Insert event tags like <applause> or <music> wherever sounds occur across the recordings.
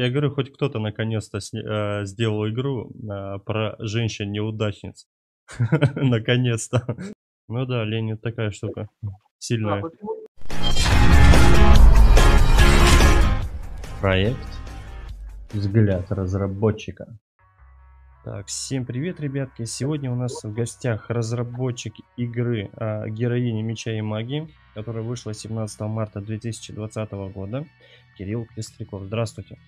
я говорю, хоть кто-то наконец-то э, сделал игру э, про женщин-неудачниц. <laughs> Наконец-то. Ну да, лень такая штука. Сильная. Проект «Взгляд разработчика». Так, всем привет, ребятки. Сегодня у нас в гостях разработчик игры а, «Героини меча и магии», которая вышла 17 марта 2020 года, Кирилл Пестряков. Здравствуйте.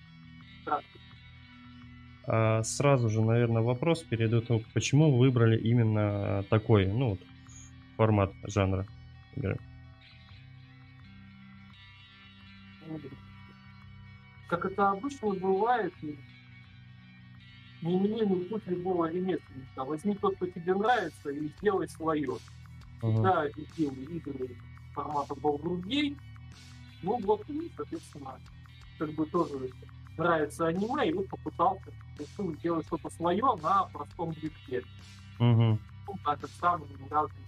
А, сразу же, наверное, вопрос перед этим, почему выбрали именно такой, ну, формат жанра игры? как это обычно бывает, неименный путь любого ремесленника. Возьми то, что тебе нравится, и сделай свое. Когда uh-huh. игры формата Baldur's Gate, ну вот, и, соответственно, как бы тоже нравится аниме, и вот попытался решил сделать что-то свое на простом движке. Uh-huh. Ну, так как самые разные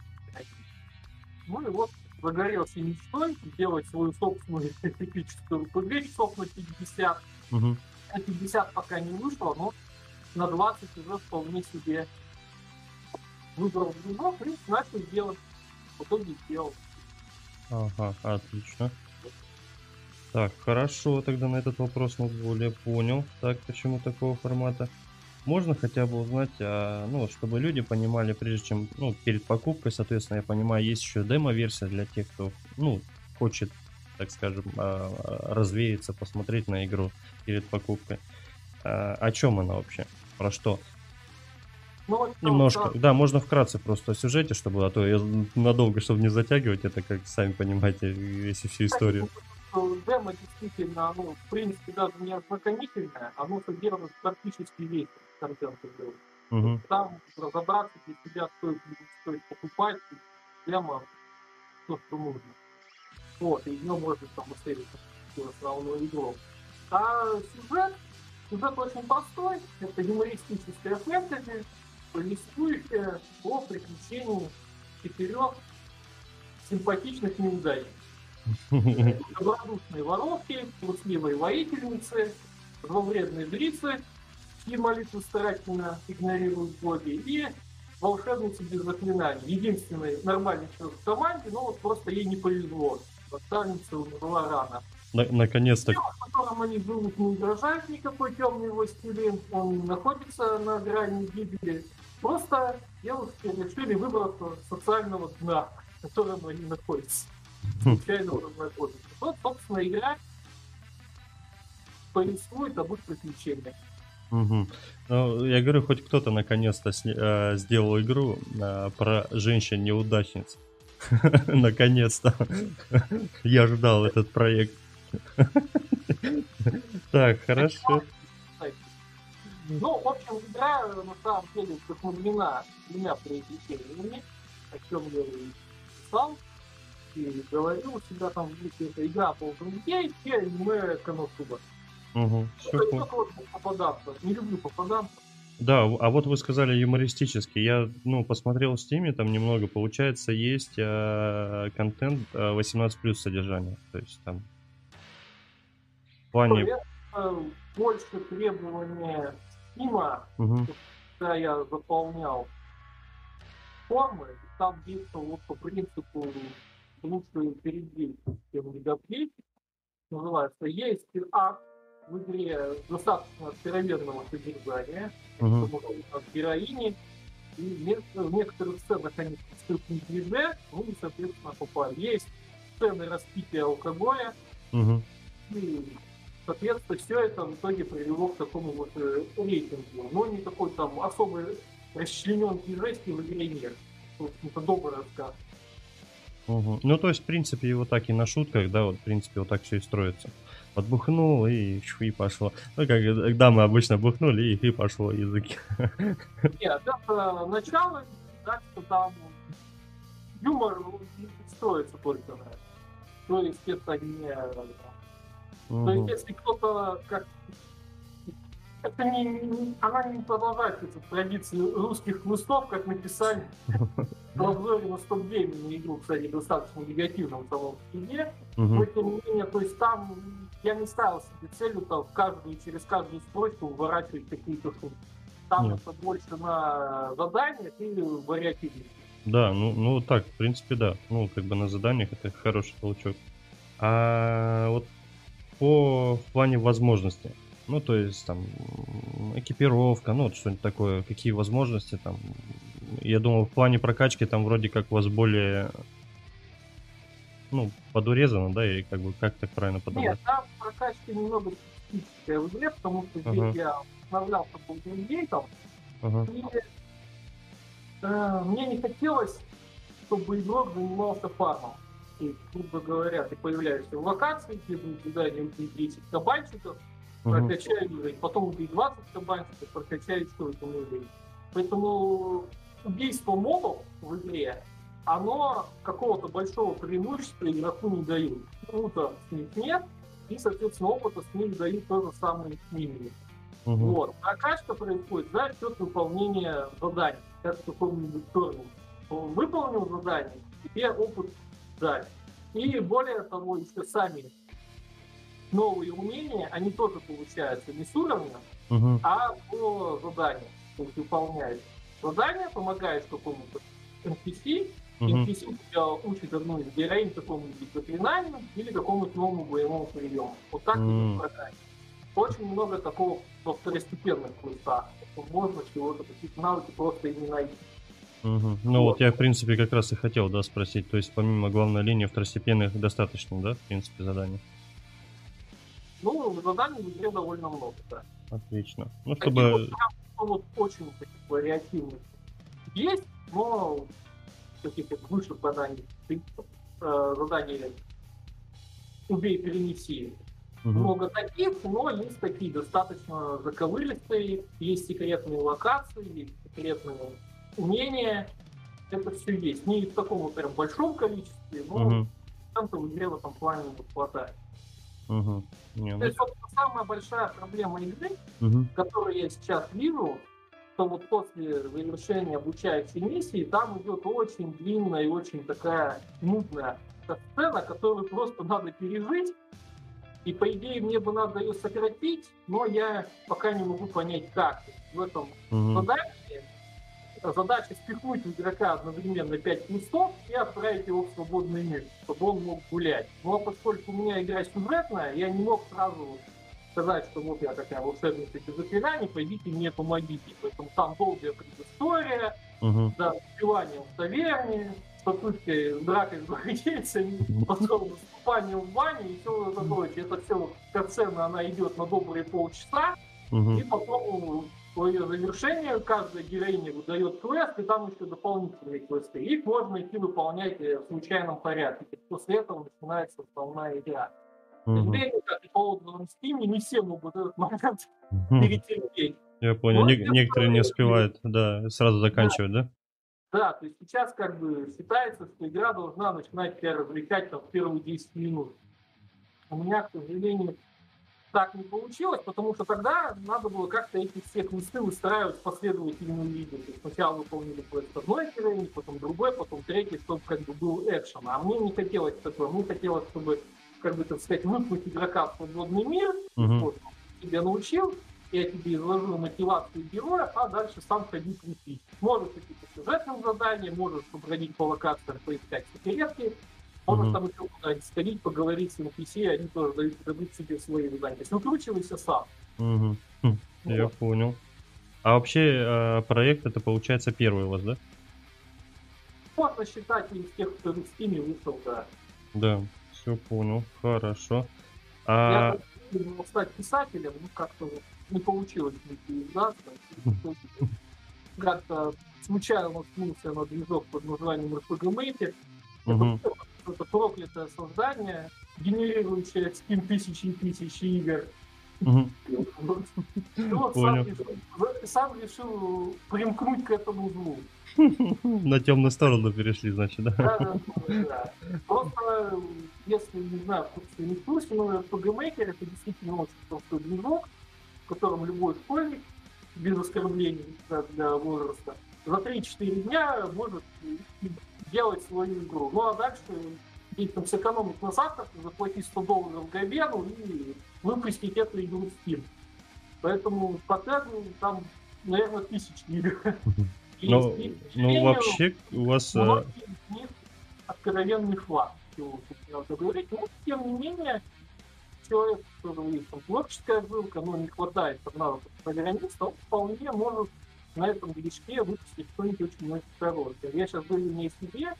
Ну и вот загорелся мечтой сделать свою собственную <laughs> эпическую RPG часов на 50. Угу. На 50 пока не вышло, но на 20 уже вполне себе выбрал движок и начал делать. В итоге сделал. Ага, отлично. Так, хорошо, тогда на этот вопрос мы более понял. Так, почему такого формата? можно хотя бы узнать, а, ну, чтобы люди понимали, прежде чем, ну, перед покупкой, соответственно, я понимаю, есть еще демо-версия для тех, кто, ну, хочет, так скажем, а, развеяться, посмотреть на игру перед покупкой. А, о чем она вообще? Про что? Ну, Немножко, да. да, можно вкратце просто о сюжете, чтобы, а то я надолго, чтобы не затягивать, это как сами понимаете, если всю историю демо действительно, оно, в принципе, даже не ознакомительное, оно содержит практически весь контент игры. Угу. Там разобраться для себя стоит, стоит покупать прямо то, что нужно. Вот, и нем можно там исследовать основную игру. А сюжет, сюжет очень простой, это юмористическая фэнтези, повествующая о приключении четырех симпатичных неудачников. Добродушные воровки, трусливые воительницы, зловредные дрицы, чьи молитвы старательно игнорируют боги, и волшебницы без заклинаний. Единственный нормальный человек в команде, но вот просто ей не повезло. Наставница умерла рано. На- наконец-то. В котором они живут, не угрожает никакой темный властелин, он находится на грани гибели. Просто девушки решили выбраться социального дна, в котором они находятся случайно познакомиться. Вот, собственно, игра повествует об их приключениях. Угу. Ну, я говорю, хоть кто-то наконец-то э, сделал игру э, про женщин-неудачниц. <laughs> Наконец-то. <laughs> Я ждал этот проект. <laughs> Так, хорошо. Ну, в общем, игра на самом деле вдохновлена двумя произведениями, о чем я и писал и говорил у себя там в группе, это игра по Гейт и аниме Коносуба. Угу, попадаться. Не люблю попадаться. Да, а вот вы сказали юмористический. Я, ну, посмотрел в Steam, там немного, получается, есть э, контент э, 18 плюс содержания. То есть там в плане... Это больше требования Steam, угу. когда я заполнял формы, там действовал вот по принципу лучшую передвиг, чем Лигоплей, называется. Есть арт в игре достаточно откровенного содержания, uh-huh. от героини, и в некоторых сценах они не 3D, ну и, соответственно, попали. Есть сцены распития алкоголя, uh-huh. и, соответственно, все это в итоге привело к такому вот э, рейтингу. Но никакой там особой расчлененки жести в игре нет. Это добрый рассказ. Угу. Ну, то есть, в принципе, его так и на шутках, да, вот, в принципе, вот так все и строится. Подбухнул и и пошло. Ну, как когда мы обычно бухнули, и, и пошло языки. Нет, это начало, так что там юмор строится только на есть это не... Угу. То есть если кто-то как это не, она не продолжает эту традицию русских хлыстов, как написали <laughs> в обзоре на стоп на игру, кстати, достаточно негативном самом себе. Но тем не менее, то есть там я не ставил себе целью там в каждую, через каждую строчку выворачивать какие-то шутки. Там Нет. это больше на заданиях или вариативности. Да, ну, ну так, в принципе, да. Ну, как бы на заданиях это хороший толчок. А вот по в плане возможностей. Ну, то есть там экипировка, ну, вот что-нибудь такое, какие возможности там. Я думал, в плане прокачки там вроде как у вас более, ну, подурезано, да, и как бы, как так правильно подобрать? Нет, там прокачка немного специфическая в игре, потому что здесь ага. я обновлялся по геймгейтам, ага. и э, мне не хотелось, чтобы игрок занимался фармом. И, грубо говоря, ты появляешься в локации, тебе будет задание убить 10 кабанчиков, прокачай уровень, потом убей 20 кабанчиков, прокачай еще один уровень. Поэтому убийство мобов в игре, оно какого-то большого преимущества игроку не дают. Круто с них нет, и, соответственно, опыта с них дают то же самое минимум. Угу. Вот. Прокачка происходит за счет выполнения заданий, как в каком-нибудь турнире. Выполнил задание, тебе опыт дали. И более того, еще сами новые умения, они тоже получаются не с уровня, угу. а по заданию. То есть выполняешь задание, помогаешь какому-то NPC, угу. NPC тебя учит одну из героинь какому-нибудь заклинанию или какому-то новому боевому приему. Вот так угу. программе. Очень много такого во второстепенных квестах. Можно чего-то, какие-то навыки просто не найти. Угу. Ну вот. вот я, в принципе, как раз и хотел, да, спросить. То есть, помимо главной линии, второстепенных достаточно, да, в принципе, заданий? Ну, заданий игре довольно много, да. Отлично. Ну, чтобы... Вот, прям, вот очень таких вариативных есть, но таких вот высших заданий, э, заданий убей, перенеси. Угу. Много таких, но есть такие достаточно заковыристые, есть секретные локации, есть секретные умения, это все есть. Не в таком прям большом количестве, но угу. в игре в этом плане хватает. Угу. Не, То ну есть, вот, самая большая проблема игры, угу. которую я сейчас вижу, что вот после завершения обучающей миссии там идет очень длинная и очень такая нудная сцена, которую просто надо пережить. И по идее мне бы надо ее сократить, но я пока не могу понять как. В этом угу. задании задача спихнуть в игрока одновременно 5 листов и отправить его в свободный мир, чтобы он мог гулять. Но ну, а поскольку у меня игра сюжетная, я не мог сразу сказать, что вот я такая волшебница без заклинаний, пойдите мне помогите. Поэтому там долгая предыстория, угу. да, убивание в таверне, с попыткой дракой с гвардейцами, потом выступание в бане и все это прочее. Это все вот, сцена, она идет на добрые полчаса, угу. и потом свое завершение, каждая героиня выдает квест, и там еще дополнительные квесты. Их можно идти выполнять э, в случайном порядке. После этого начинается основная игра. Угу. К как и по отзывам Steam, не все могут этот момент перетерпеть. Я понял, вот Не- некоторые не успевают, да, сразу заканчивать, да? Да, то есть сейчас как бы считается, что игра должна начинать тебя развлекать там в первые 10 минут. У меня, к сожалению, так не получилось, потому что тогда надо было как-то эти все квесты выстраивать в последовательном виде. То есть сначала выполнили квест одной героини, потом другой, потом третий, чтобы как бы был экшен. А мне не хотелось такого. Мне хотелось, чтобы, как бы так сказать, выпустить игрока в свободный мир, uh-huh. вот, тебя научил, я тебе изложил мотивацию героя, а дальше сам ходи крутить. Можешь идти по сюжетным заданиям, можешь побродить по локациям, поискать секретки, можно mm-hmm. там еще куда-нибудь сходить, поговорить с NPC, они тоже дают, дадут себе свои задания. То есть выкручивайся сам. Mm-hmm. Вот. Я понял. А вообще э, проект это получается первый у вас, да? Можно считать из тех, кто в Steam вышел, да. Да, все понял, хорошо. А... Я хотел стать писателем, ну как-то вот не получилось издаться. <laughs> Как-то случайно наткнулся на движок под названием RPG Maker. Это это проклятое создание, генерирующее скин тысячи и тысячи игр. Угу. Вот сам решил, сам решил примкнуть к этому злу. <laughs> На темную сторону перешли, значит, да? Да, да, да. Просто, если, не знаю, кто не в курсе, но RPG Maker это действительно очень простой движок, в котором любой школьник, без оскорблений для возраста, за 3-4 дня может делать свою игру. Ну а дальше и там сэкономить на завтрак, заплатить 100 долларов Габену и выпустить эту игру в Steam. Поэтому паттерн там, наверное, тысяч игр. <laughs> Ну, ну вообще у вас... Э, откровенный флаг, чего говорить. Но, тем не менее, человек, который есть там творческая жилка, но не хватает навыков программиста, он вполне может на этом движке выпустить что-нибудь очень очень хорошее. Я сейчас говорю не о себе,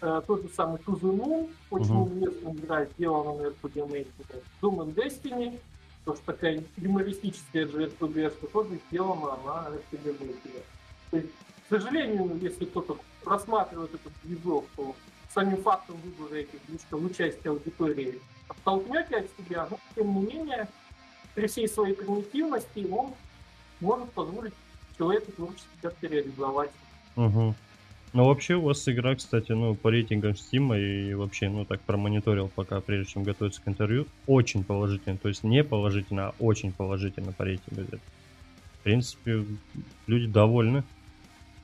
э, тот же самый Тузуну, очень uh-huh. известная игра, сделана на RPG Maker. Doom and Destiny, то что такая юмористическая же RPG, что тоже сделана на RPG Maker. То есть, к сожалению, если кто-то рассматривает этот движок, то самим фактом выбора этих движков участия аудитории оттолкнете от себя, но тем не менее, при всей своей примитивности он может позволить человеку творчески как-то реализовать. Угу. Ну, вообще у вас игра, кстати, ну, по рейтингам Steam и вообще, ну, так промониторил пока, прежде чем готовиться к интервью, очень положительно. То есть не положительно, а очень положительно по рейтингу. В принципе, люди довольны.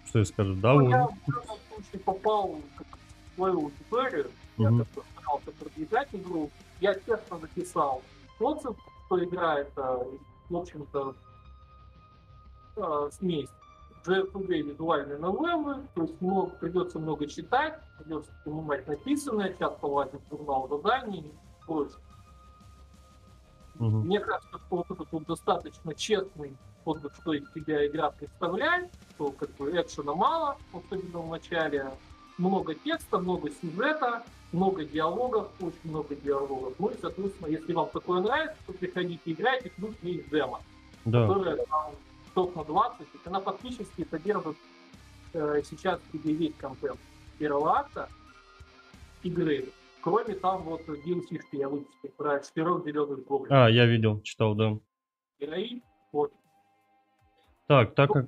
Что я скажу, довольны. Ну, я в данном случае попал в свою аудиторию, я угу. старался продвигать игру, я честно записал отзыв, что игра это, в общем-то, э, смесь JRPG визуальные новеллы, то есть много, придется много читать, придется понимать написанное, часто лазить журнал заданий и прочее. Угу. Мне кажется, что вот этот вот достаточно честный отзыв, что из себя игра представляет, что как бы экшена мало, особенно в начале, много текста, много сюжета, много диалогов, очень много диалогов. Ну и, соответственно, если вам такое нравится, то приходите играйте, плюс есть демо, да. которая там часов на 20, то есть она фактически содержит э, сейчас в себе весь контент первого акта игры, кроме там вот DLC, что я выпустил про четырех зеленых гоблинов. А, я видел, читал, да. Герои, вот. Так, так как...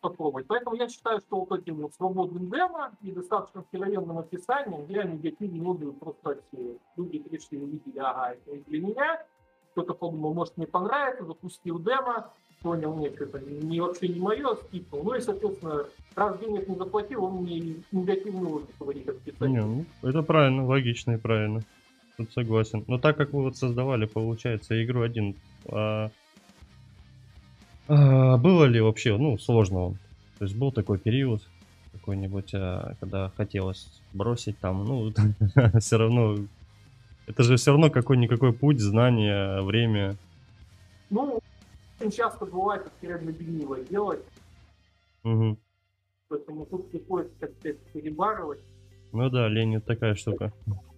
попробовать. Поэтому я считаю, что вот этим вот свободным демо и достаточно откровенным описанием я негативные отзывы просто отсеял. Люди пришли, увидели, ага, это для меня. Кто-то подумал, может мне понравится, запустил демо, понял, нет, это не, вообще не мое, скипнул. Ну и, соответственно, раз денег не заплатил, он мне негативный отзыв говорит как писатель. Не, ну, это правильно, логично и правильно. Тут согласен. Но так как вы вот создавали, получается, игру один, а, а, было ли вообще, ну, сложно вам? То есть был такой период, какой-нибудь, а, когда хотелось бросить там, ну, <laughs> все равно, это же все равно какой-никакой путь, знания, время. Ну, очень часто бывает, что реально лениво делать. Угу. Поэтому тут приходится как-то перебарывать. Ну да, лень это такая штука.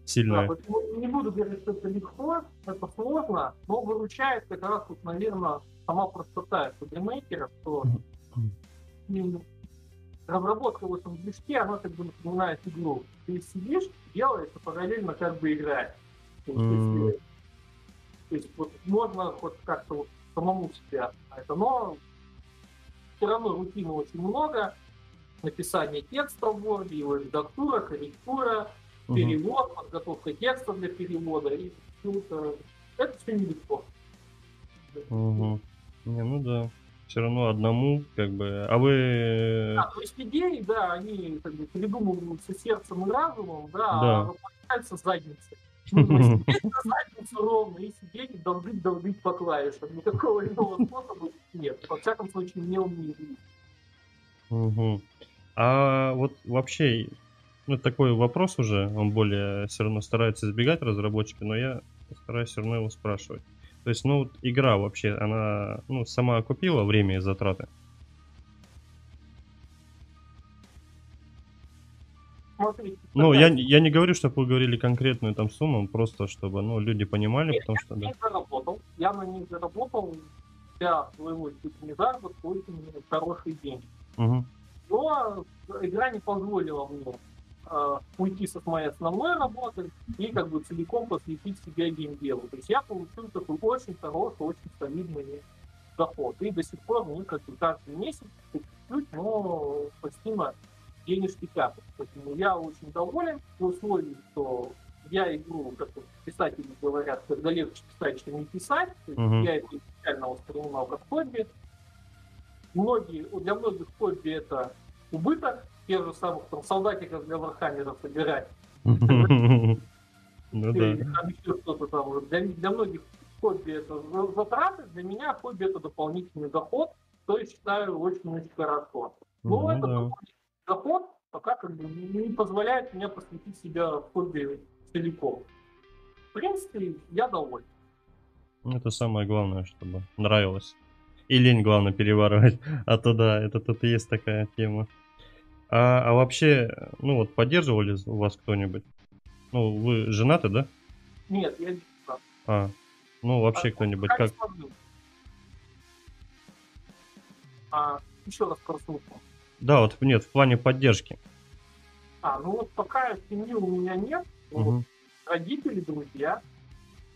Сильная. Да, не буду говорить, что это легко, это сложно, но выручает как раз вот, наверное, сама простота мейкера, что разработка в этом движке, она как бы напоминает игру. Ты сидишь, делаешь, а параллельно как бы играешь. То есть, то есть вот можно вот как-то вот самому себе это, но все равно рутины очень много, написание текста в Word, его редактура, корректура, угу. перевод, подготовка текста для перевода, и все это, это все нелегко. Угу. Не, ну да. Все равно одному, как бы. А вы. Да, то есть идеи, да, они как бы придумываются сердцем и разумом, да, да. а выполняются задницей. Нужно <laughs> сидеть на задницу ровно и сидеть и долбить, долбить по клавишам. Никакого иного способа нет. Во всяком случае, не. Угу. А вот вообще, ну, такой вопрос уже, он более все равно старается избегать разработчики, но я стараюсь все равно его спрашивать. То есть, ну, вот игра вообще, она, ну, сама окупила время и затраты? Ну, я, я не говорю, чтобы вы говорили конкретную там сумму, просто чтобы ну, люди понимали, Нет, потому я что... Я да. заработал, я на них заработал для своего не заработка очень хорошие деньги. Угу. Но игра не позволила мне э, уйти со моей основной работы и как бы целиком посвятить себя геймделу. То есть я получил такой очень хороший, очень солидный доход. И до сих пор мне как бы каждый месяц чуть-чуть, но спасибо денежки капают. Поэтому я очень доволен в условии, что я игру, как писатели говорят, когда легче писать, чем не писать. То есть uh-huh. я это изначально воспринимал как хобби. Многие, для многих хобби это убыток, тех же самых там солдатиков для Warhammer а собирать. Ну да. Там еще что-то там. Для, для многих хобби это затраты, для меня хобби это дополнительный доход, что я считаю очень-очень хорошо. Но ну, этот да. Доход пока как бы не позволяет мне посвятить себя в хобби целиком. В принципе, я доволен. Это самое главное, чтобы нравилось. И лень, главное, переваривать. <laughs> А то да, это тут и есть такая тема. А, а вообще, ну вот, поддерживали у вас кто-нибудь? Ну, вы женаты, да? Нет, я не женат. А, ну вообще а, кто-нибудь как... А, еще раз прослушал. Да, вот нет, в плане поддержки. А, ну вот пока семьи у меня нет, угу. вот, родители, друзья.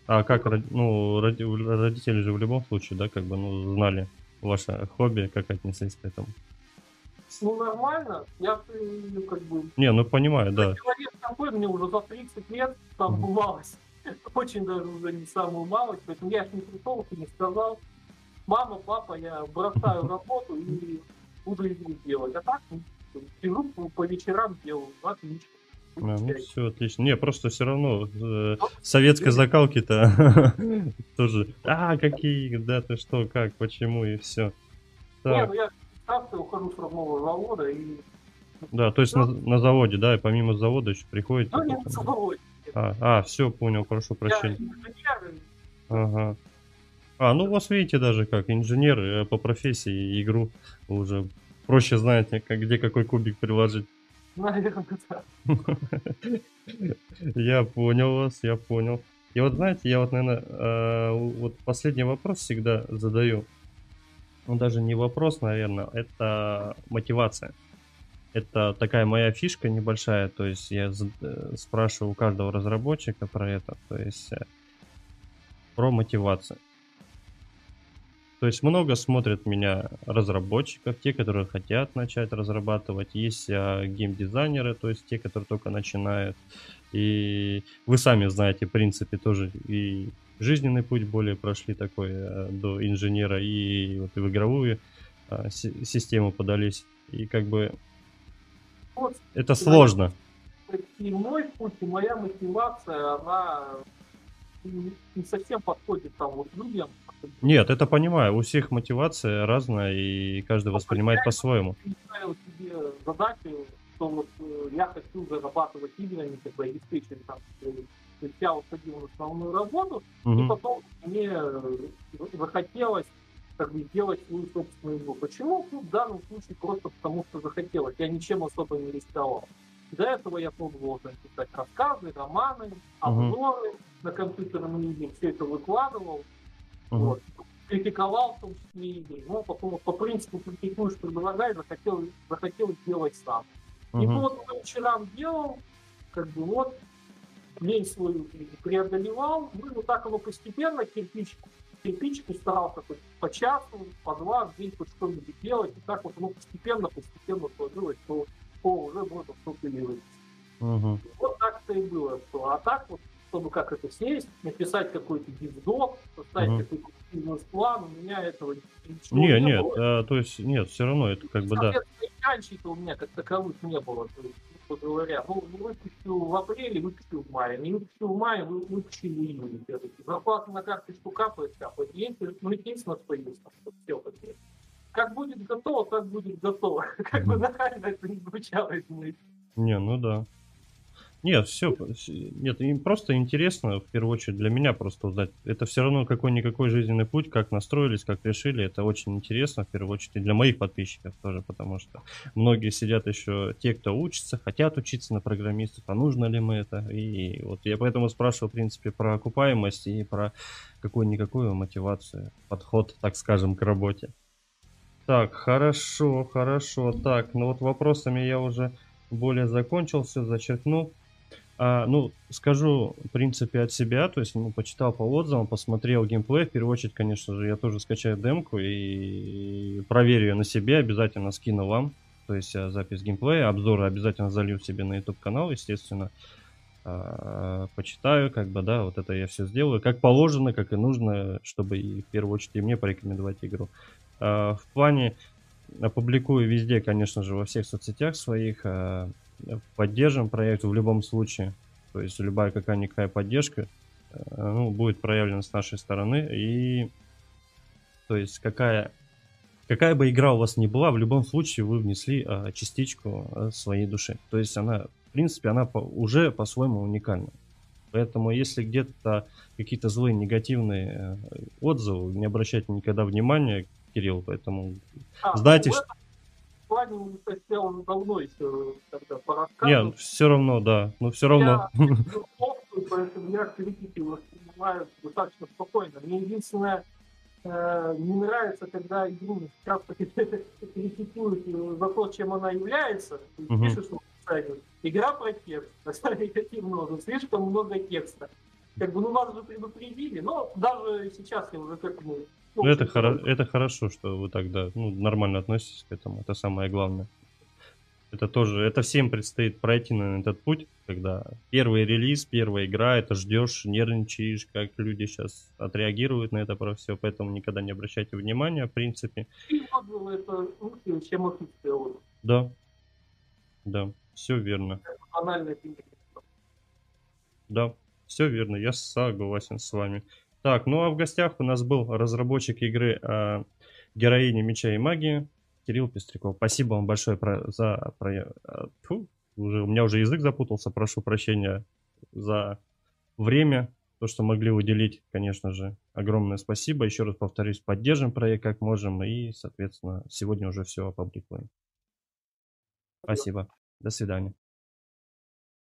А как, ну, родители же в любом случае, да, как бы, ну, знали ваше хобби, как отнеслись к этому? Ну, нормально. Я, ну, как бы... Не, ну, понимаю, да. Человек такой, мне уже за 30 лет, там, угу. малость. <laughs> Очень даже уже не самую малость, поэтому я ж не пришел и не сказал, мама, папа, я бросаю работу и игру делать. А так, ну, сижу по вечерам делаю, отлично. А, ну, все отлично. Не, просто все равно э, советской закалки-то <laughs> тоже. А, какие, да, ты что, как, почему и все. Не, ну я часто ухожу с родного завода и... Да, то есть на, на заводе, да, и помимо завода еще приходите? Ну, не на заводе. А, а, все, понял, прошу прощения. Ага. А, ну у вас видите даже как инженер э, по профессии игру уже проще знаете, как, где какой кубик приложить. Наверное, да. <laughs> Я понял вас, я понял. И вот знаете, я вот, наверное, э, вот последний вопрос всегда задаю. Ну, даже не вопрос, наверное, это мотивация. Это такая моя фишка небольшая, то есть я э, спрашиваю у каждого разработчика про это, то есть э, про мотивацию. То есть много смотрят меня разработчиков, те, которые хотят начать разрабатывать. Есть а, геймдизайнеры, то есть те, которые только начинают. И вы сами знаете, в принципе, тоже и жизненный путь более прошли такой а, до инженера, и вот и в игровую а, си- систему подались. И как бы вот, это сложно. И мой путь, и моя мотивация, она не совсем подходит там вот людям, нет, это понимаю. У всех мотивация разная, и каждый воспринимает по-своему. Себе задачу, что вот э, я хочу зарабатывать играми, как бы обеспечить там, э, я уходил на основную работу, угу. и потом мне э, захотелось как бы сделать свою собственную игру. Почему? Ну, в данном случае просто потому, что захотелось. Я ничем особо не рисковал. До этого я пробовал там, писать рассказы, романы, обзоры угу. на компьютерном игре, все это выкладывал. Вот. Критиковал в том числе игры, но потом по принципу критикуешь, предлагай, захотел, захотел сделать сам. И вот по вечерам делал, как бы вот, лень свою преодолевал, ну вот так оно постепенно, кирпич, кирпичку старался хоть по часу, по два в день хоть что-нибудь делать, и так вот оно постепенно, постепенно сложилось, что о, уже можно что-то делать. Uh-huh. Вот так-то и было. Что, а так вот чтобы как это сесть, написать какой-то дивдок, составить угу. какой-то бизнес-план, у меня этого ничего не, не нет, было. А, то есть нет, все равно это как бы да. Соответственно, у меня как таковых не было, то есть, говоря. Ну, выпустил в апреле, выпустил в мае, не выпустил в мае, выпустил в июне. Зарплата на карточку капает, капает. Если, ну, единственное, что есть, все такие. Как будет готово, так будет готово. <laughs> Как бы нахально это не звучало из Не, ну да. Нет, все, нет, им просто интересно, в первую очередь, для меня просто узнать. Это все равно какой-никакой жизненный путь, как настроились, как решили. Это очень интересно, в первую очередь, и для моих подписчиков тоже, потому что многие сидят еще, те, кто учится, хотят учиться на программистов, а нужно ли мы это? И вот я поэтому спрашивал, в принципе, про окупаемость и про какую-никакую мотивацию, подход, так скажем, к работе. Так, хорошо, хорошо. Так, ну вот вопросами я уже более закончился, зачеркнул. А, ну, скажу, в принципе, от себя, то есть, ну, почитал по отзывам, посмотрел геймплей, в первую очередь, конечно же, я тоже скачаю демку и проверю ее на себе, обязательно скину вам, то есть э, запись геймплея, обзоры обязательно залью себе на YouTube канал, естественно, а, почитаю, как бы, да, вот это я все сделаю, как положено, как и нужно, чтобы и в первую очередь и мне порекомендовать игру. А, в плане опубликую везде, конечно же, во всех соцсетях своих, а, поддержим проект в любом случае. То есть любая какая-никакая поддержка э, ну, будет проявлена с нашей стороны. И то есть какая, какая бы игра у вас ни была, в любом случае вы внесли а, частичку а, своей души. То есть она, в принципе, она уже по-своему уникальна. Поэтому если где-то какие-то злые негативные э, отзывы, не обращайте никогда внимания, Кирилл, поэтому а, знайте, что плане не хотел давно еще тогда по Нет, все равно, да. Но все равно. Я поэтому я критики воспринимаю достаточно спокойно. Мне единственное, э, не нравится, когда игру часто критикуют за то, чем она является. Угу. Игра про текст, <laughs> негативного, слишком много текста. Как бы, ну, нас же предупредили, но даже сейчас я уже как бы ну, это, хоро- это хорошо, что вы тогда ну, нормально относитесь к этому. Это самое главное. Это тоже, это всем предстоит пройти на этот путь, когда первый релиз, первая игра, это ждешь, нервничаешь, как люди сейчас отреагируют на это про все, поэтому никогда не обращайте внимания, в принципе. Это чем Да, да, все верно. Да, все верно, я согласен с вами. Так, ну а в гостях у нас был разработчик игры э, «Героиня меча и магии» Кирилл Пестряков. Спасибо вам большое про, за... Про, э, фу, уже, у меня уже язык запутался, прошу прощения за время, то, что могли уделить, конечно же, огромное спасибо. Еще раз повторюсь, поддержим проект как можем и, соответственно, сегодня уже все опубликуем. Спасибо. До свидания.